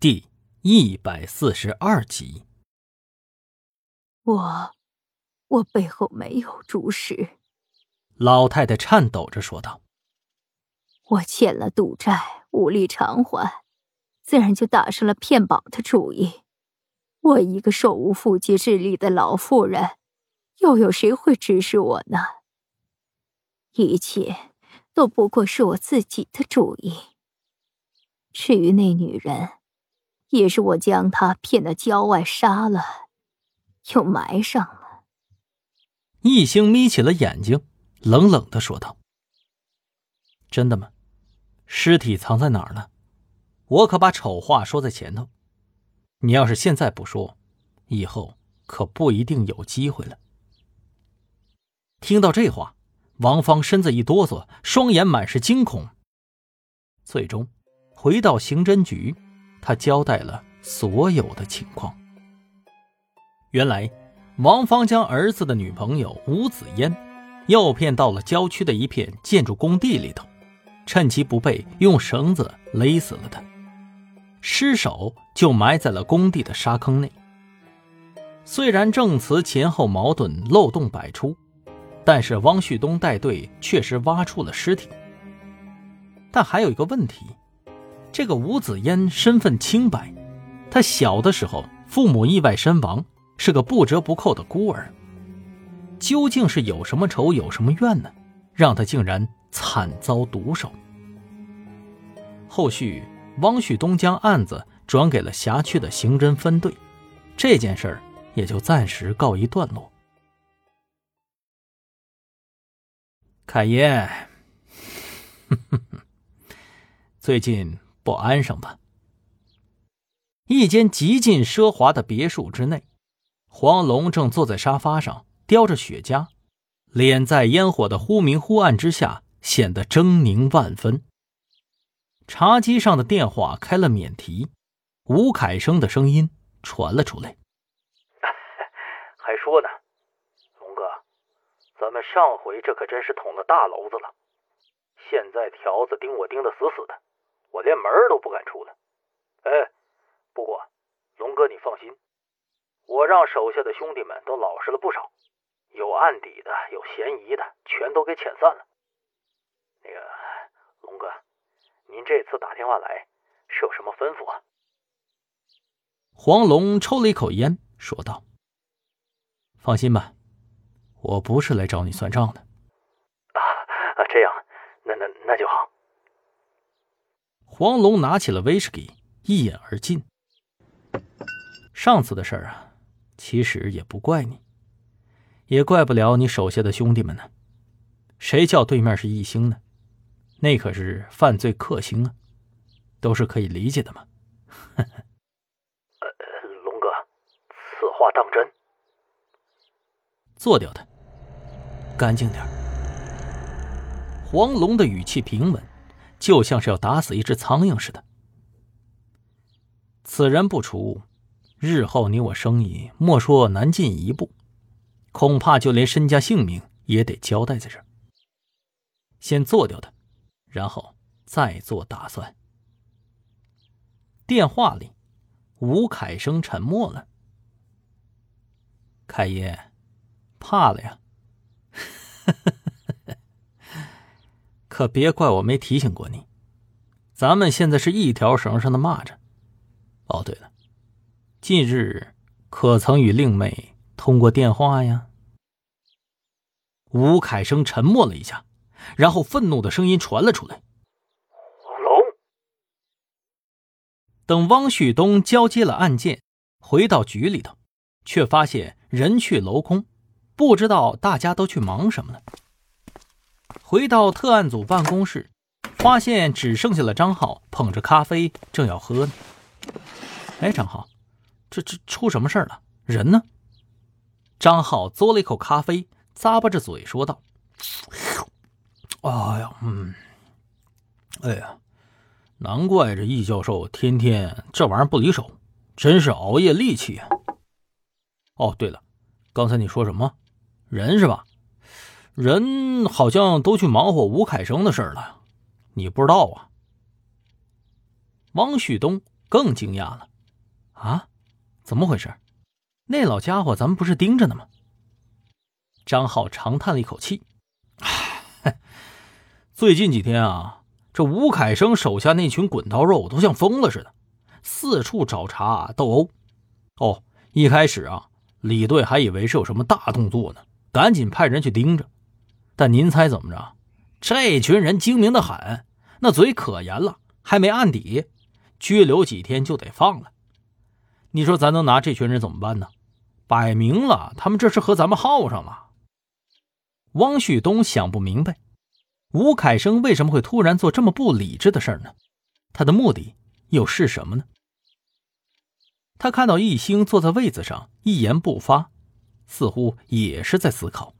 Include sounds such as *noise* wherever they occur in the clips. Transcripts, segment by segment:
第一百四十二集。我，我背后没有主使。老太太颤抖着说道：“我欠了赌债，无力偿还，自然就打上了骗保的主意。我一个手无缚鸡之力的老妇人，又有谁会指使我呢？一切都不过是我自己的主意。至于那女人，也是我将他骗到郊外杀了，又埋上了。”一星眯起了眼睛。冷冷的说道：“真的吗？尸体藏在哪儿呢？我可把丑话说在前头。你要是现在不说，以后可不一定有机会了。”听到这话，王芳身子一哆嗦，双眼满是惊恐。最终，回到刑侦局，他交代了所有的情况。原来，王芳将儿子的女朋友吴子嫣。诱骗到了郊区的一片建筑工地里头，趁其不备，用绳子勒死了他，尸首就埋在了工地的沙坑内。虽然证词前后矛盾，漏洞百出，但是汪旭东带队确实挖出了尸体。但还有一个问题，这个吴子嫣身份清白，她小的时候父母意外身亡，是个不折不扣的孤儿。究竟是有什么仇有什么怨呢？让他竟然惨遭毒手。后续，汪旭东将案子转给了辖区的刑侦分队，这件事儿也就暂时告一段落。凯爷，*laughs* 最近不安生吧？一间极尽奢华的别墅之内，黄龙正坐在沙发上。叼着雪茄，脸在烟火的忽明忽暗之下显得狰狞万分。茶几上的电话开了免提，吴凯生的声音传了出来：“ *laughs* 还说呢，龙哥，咱们上回这可真是捅了大娄子了。现在条子盯我盯得死死的，我连门都不敢出了。哎，不过龙哥你放心，我让手下的兄弟们都老实了不少。”有案底的，有嫌疑的，全都给遣散了。那个龙哥，您这次打电话来是有什么吩咐啊？黄龙抽了一口烟，说道：“放心吧，我不是来找你算账的。”啊啊，这样，那那那就好。黄龙拿起了威士忌，一饮而尽。上次的事儿啊，其实也不怪你。也怪不了你手下的兄弟们呢，谁叫对面是异星呢？那可是犯罪克星啊，都是可以理解的嘛。呃，龙哥，此话当真？做掉他，干净点黄龙的语气平稳，就像是要打死一只苍蝇似的。此人不除，日后你我生意莫说难进一步。恐怕就连身家性命也得交代在这儿。先做掉他，然后再做打算。电话里，吴凯生沉默了。凯爷，怕了呀？可别怪我没提醒过你，咱们现在是一条绳上的蚂蚱。哦，对了，近日可曾与令妹？通过电话呀。吴凯生沉默了一下，然后愤怒的声音传了出来：“黄龙！”等汪旭东交接了案件，回到局里头，却发现人去楼空，不知道大家都去忙什么了。回到特案组办公室，发现只剩下了张浩捧着咖啡正要喝呢。哎，张浩，这这出什么事了？人呢？张浩嘬了一口咖啡，咂巴着嘴说道：“哎呀，嗯，哎呀，难怪这易教授天天这玩意儿不离手，真是熬夜利器啊！哦，对了，刚才你说什么？人是吧？人好像都去忙活吴凯生的事了，你不知道啊？”汪旭东更惊讶了。啊，怎么回事？那老家伙咱们不是盯着呢吗？张浩长叹了一口气：“ *laughs* 最近几天啊，这吴凯生手下那群滚刀肉都像疯了似的，四处找茬斗殴。哦，一开始啊，李队还以为是有什么大动作呢，赶紧派人去盯着。但您猜怎么着？这群人精明的很，那嘴可严了，还没案底，拘留几天就得放了。你说咱能拿这群人怎么办呢？摆明了，他们这是和咱们耗上了。”汪旭东想不明白，吴凯生为什么会突然做这么不理智的事呢？他的目的又是什么呢？他看到易星坐在位子上，一言不发，似乎也是在思考。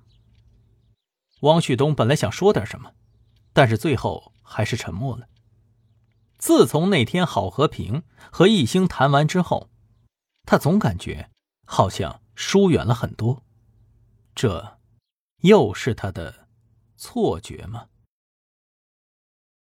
汪旭东本来想说点什么，但是最后还是沉默了。自从那天郝和平和易星谈完之后，他总感觉好像疏远了很多。这。又是他的错觉吗？